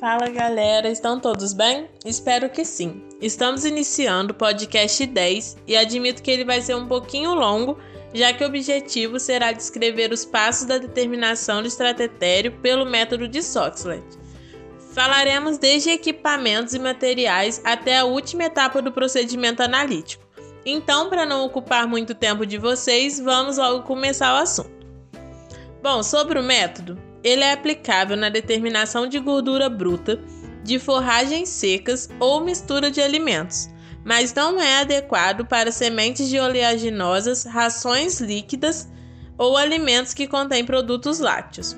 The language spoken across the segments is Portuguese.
Fala galera, estão todos bem? Espero que sim. Estamos iniciando o podcast 10 e admito que ele vai ser um pouquinho longo, já que o objetivo será descrever os passos da determinação do estratério pelo método de Soxlet. Falaremos desde equipamentos e materiais até a última etapa do procedimento analítico. Então, para não ocupar muito tempo de vocês, vamos logo começar o assunto. Bom, sobre o método, ele é aplicável na determinação de gordura bruta, de forragens secas ou mistura de alimentos, mas não é adequado para sementes de oleaginosas, rações líquidas ou alimentos que contêm produtos lácteos.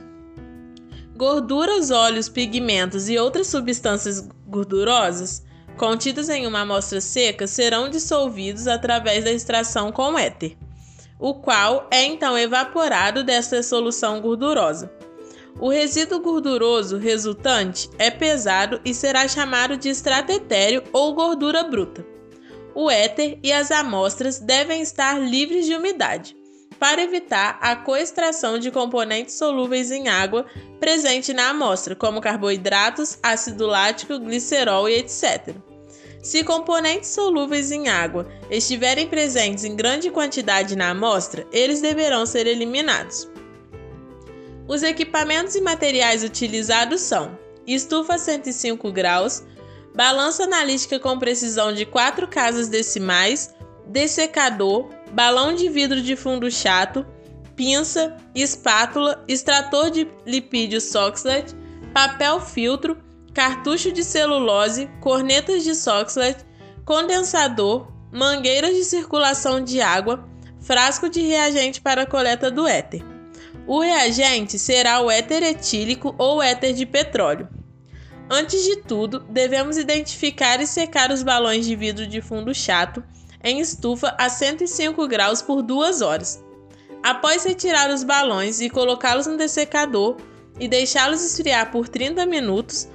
Gorduras, óleos, pigmentos e outras substâncias gordurosas contidas em uma amostra seca serão dissolvidos através da extração com éter, o qual é então evaporado desta solução gordurosa. O resíduo gorduroso resultante é pesado e será chamado de estratério ou gordura bruta. O éter e as amostras devem estar livres de umidade, para evitar a coextração de componentes solúveis em água presente na amostra, como carboidratos, ácido lático, glicerol e etc. Se componentes solúveis em água estiverem presentes em grande quantidade na amostra, eles deverão ser eliminados. Os equipamentos e materiais utilizados são estufa 105 graus, balança analítica com precisão de 4 casas decimais, dessecador, balão de vidro de fundo chato, pinça, espátula, extrator de lipídio Soxlet, papel filtro, cartucho de celulose, cornetas de Soxlet, condensador, mangueiras de circulação de água, frasco de reagente para coleta do éter. O reagente será o éter etílico ou éter de petróleo. Antes de tudo, devemos identificar e secar os balões de vidro de fundo chato em estufa a 105 graus por 2 horas. Após retirar os balões e colocá-los no dessecador e deixá-los esfriar por 30 minutos,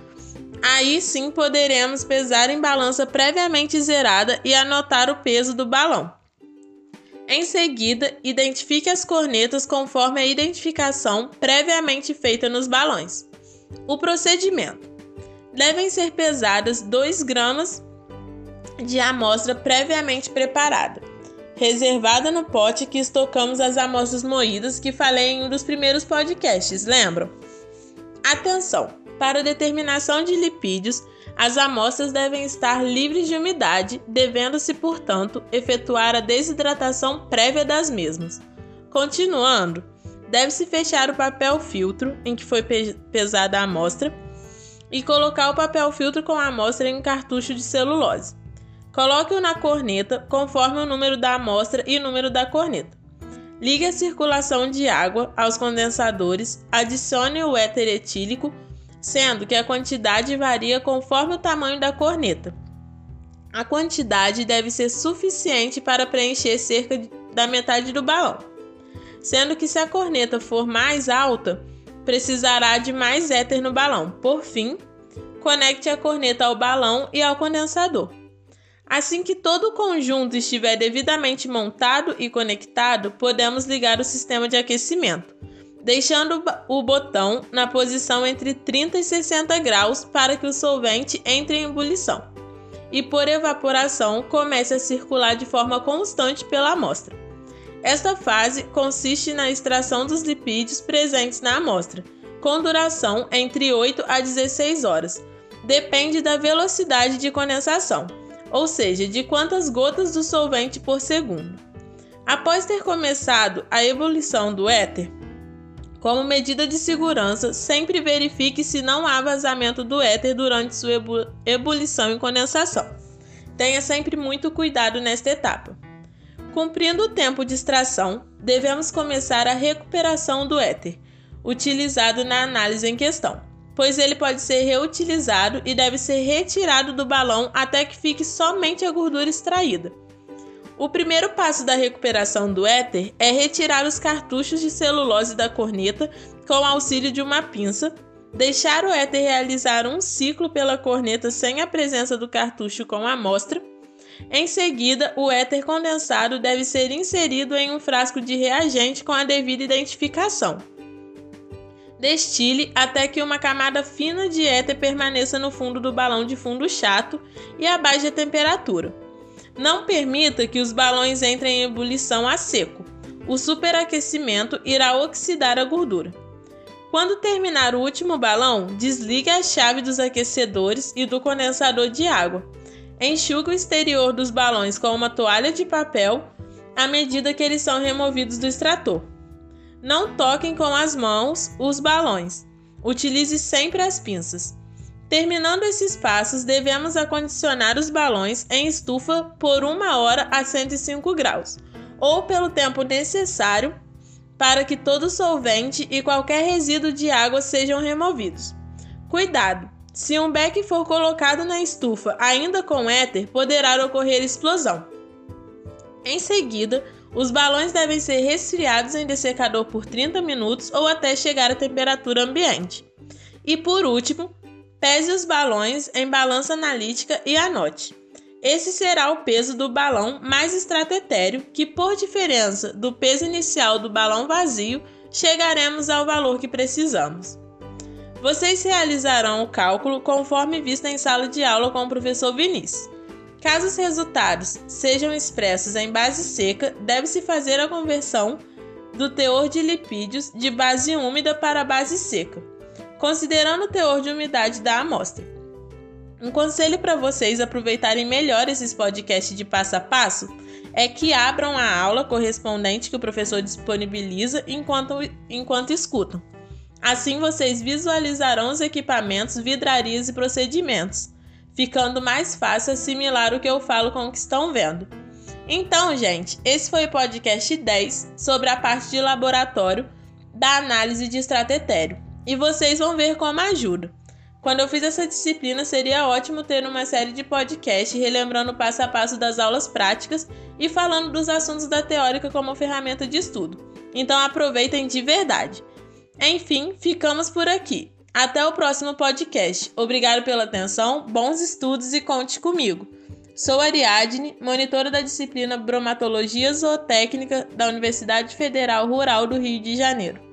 aí sim poderemos pesar em balança previamente zerada e anotar o peso do balão. Em seguida, identifique as cornetas conforme a identificação previamente feita nos balões. O procedimento: devem ser pesadas 2 gramas de amostra previamente preparada, reservada no pote que estocamos as amostras moídas que falei em um dos primeiros podcasts, lembram? Atenção! Para determinação de lipídios, as amostras devem estar livres de umidade, devendo-se, portanto, efetuar a desidratação prévia das mesmas. Continuando, deve-se fechar o papel filtro em que foi pesada a amostra e colocar o papel filtro com a amostra em um cartucho de celulose. Coloque-o na corneta conforme o número da amostra e o número da corneta. Ligue a circulação de água aos condensadores, adicione o éter etílico sendo que a quantidade varia conforme o tamanho da corneta. A quantidade deve ser suficiente para preencher cerca da metade do balão, sendo que se a corneta for mais alta, precisará de mais éter no balão. Por fim, conecte a corneta ao balão e ao condensador. Assim que todo o conjunto estiver devidamente montado e conectado, podemos ligar o sistema de aquecimento deixando o botão na posição entre 30 e 60 graus para que o solvente entre em ebulição e, por evaporação, comece a circular de forma constante pela amostra. Esta fase consiste na extração dos lipídios presentes na amostra, com duração entre 8 a 16 horas. Depende da velocidade de condensação, ou seja, de quantas gotas do solvente por segundo. Após ter começado a ebulição do éter, como medida de segurança, sempre verifique se não há vazamento do éter durante sua ebulição e condensação. Tenha sempre muito cuidado nesta etapa. Cumprindo o tempo de extração, devemos começar a recuperação do éter, utilizado na análise em questão, pois ele pode ser reutilizado e deve ser retirado do balão até que fique somente a gordura extraída. O primeiro passo da recuperação do éter é retirar os cartuchos de celulose da corneta com auxílio de uma pinça, deixar o éter realizar um ciclo pela corneta sem a presença do cartucho com a amostra. Em seguida, o éter condensado deve ser inserido em um frasco de reagente com a devida identificação. Destile até que uma camada fina de éter permaneça no fundo do balão de fundo chato e a baixa temperatura. Não permita que os balões entrem em ebulição a seco. O superaquecimento irá oxidar a gordura. Quando terminar o último balão, desligue a chave dos aquecedores e do condensador de água. Enxugue o exterior dos balões com uma toalha de papel à medida que eles são removidos do extrator. Não toquem com as mãos os balões. Utilize sempre as pinças. Terminando esses passos, devemos acondicionar os balões em estufa por uma hora a 105 graus, ou pelo tempo necessário para que todo solvente e qualquer resíduo de água sejam removidos. Cuidado! Se um beck for colocado na estufa ainda com éter, poderá ocorrer explosão. Em seguida, os balões devem ser resfriados em dessecador por 30 minutos ou até chegar à temperatura ambiente. E por último, pese os balões em balança analítica e anote. Esse será o peso do balão mais estratetéreo, que por diferença do peso inicial do balão vazio, chegaremos ao valor que precisamos. Vocês realizarão o cálculo conforme visto em sala de aula com o professor Vinícius. Caso os resultados sejam expressos em base seca, deve-se fazer a conversão do teor de lipídios de base úmida para base seca, considerando o teor de umidade da amostra. Um conselho para vocês aproveitarem melhor esses podcasts de passo a passo é que abram a aula correspondente que o professor disponibiliza enquanto, enquanto escutam. Assim vocês visualizarão os equipamentos, vidrarias e procedimentos ficando mais fácil assimilar o que eu falo com o que estão vendo. Então, gente, esse foi o podcast 10 sobre a parte de laboratório da análise de estratério. E vocês vão ver como ajuda. Quando eu fiz essa disciplina, seria ótimo ter uma série de podcasts relembrando o passo a passo das aulas práticas e falando dos assuntos da teórica como ferramenta de estudo. Então aproveitem de verdade. Enfim, ficamos por aqui. Até o próximo podcast. Obrigado pela atenção, bons estudos e conte comigo. Sou Ariadne, monitora da disciplina Bromatologia Zootécnica da Universidade Federal Rural do Rio de Janeiro.